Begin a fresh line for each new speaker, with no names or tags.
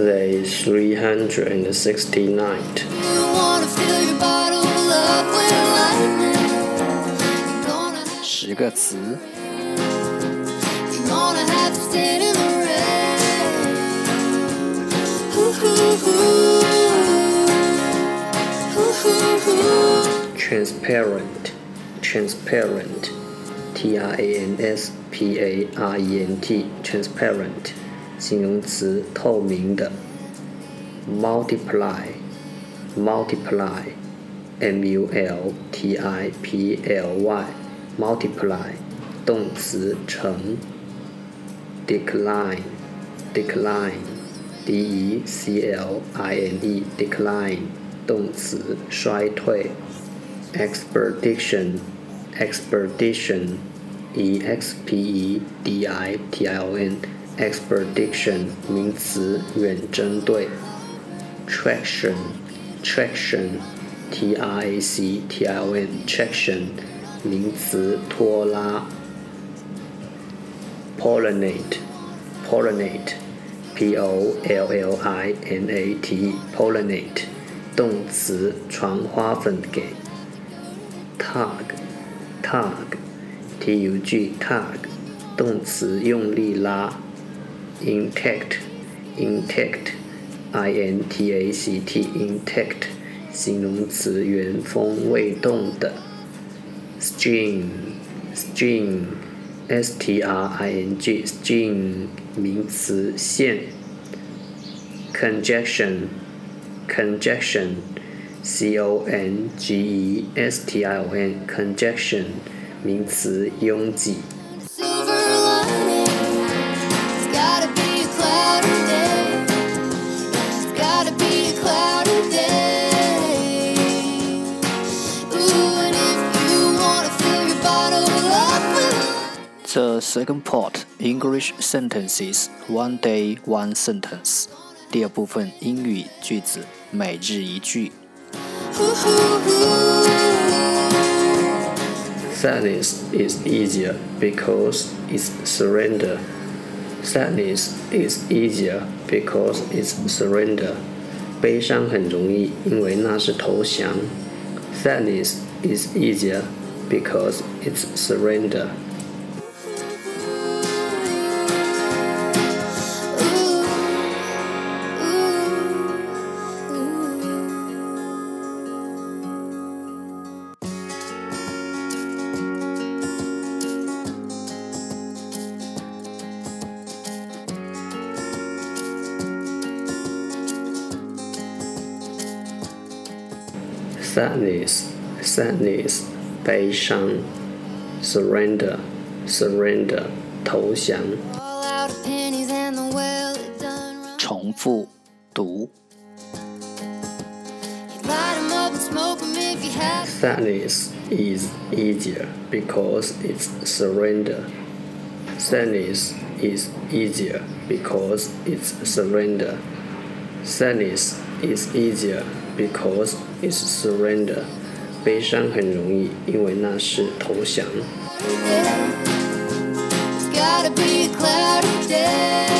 369. Transparent, transparent, T R A N S P A R E N T, transparent. 形容词，透明的。multiply，multiply，m u l t i p l y，multiply，动词，乘。decline，decline，d e c l i n e，decline，动词，衰退。expedition，expedition，e x p e d i t i o n。 expedition 名词，远征队。traction，traction，t r a c t i o n，traction 名词，拖拉。pollinate，pollinate，p o l l i n a t e，pollinate 动词，传花粉给。tug，tug，t u g，tug 动词，用力拉。 Intact, intact, i n t a c t, intact，形容词，原封未动的。string, string, s t r i n g, string，名词，线。conjunction, conjunction, c o n g e s t i o n, conjunction，名词，拥挤。
The second part English sentences one day one sentence。第二部分英语句子每日一句。
Sadness is easier because it's surrender. Sadness is easier because it's surrender. 悲伤很容易，因为那是投降。Sadness is easier because it's surrender. sadness, sadness, 悲伤；surrender, surrender, 投降。
重复读。
Sadness is easier because it's surrender. Sadness is easier because it's surrender. Sadness is easier because it's surrender，悲伤很容易，因为那是投降。
That's the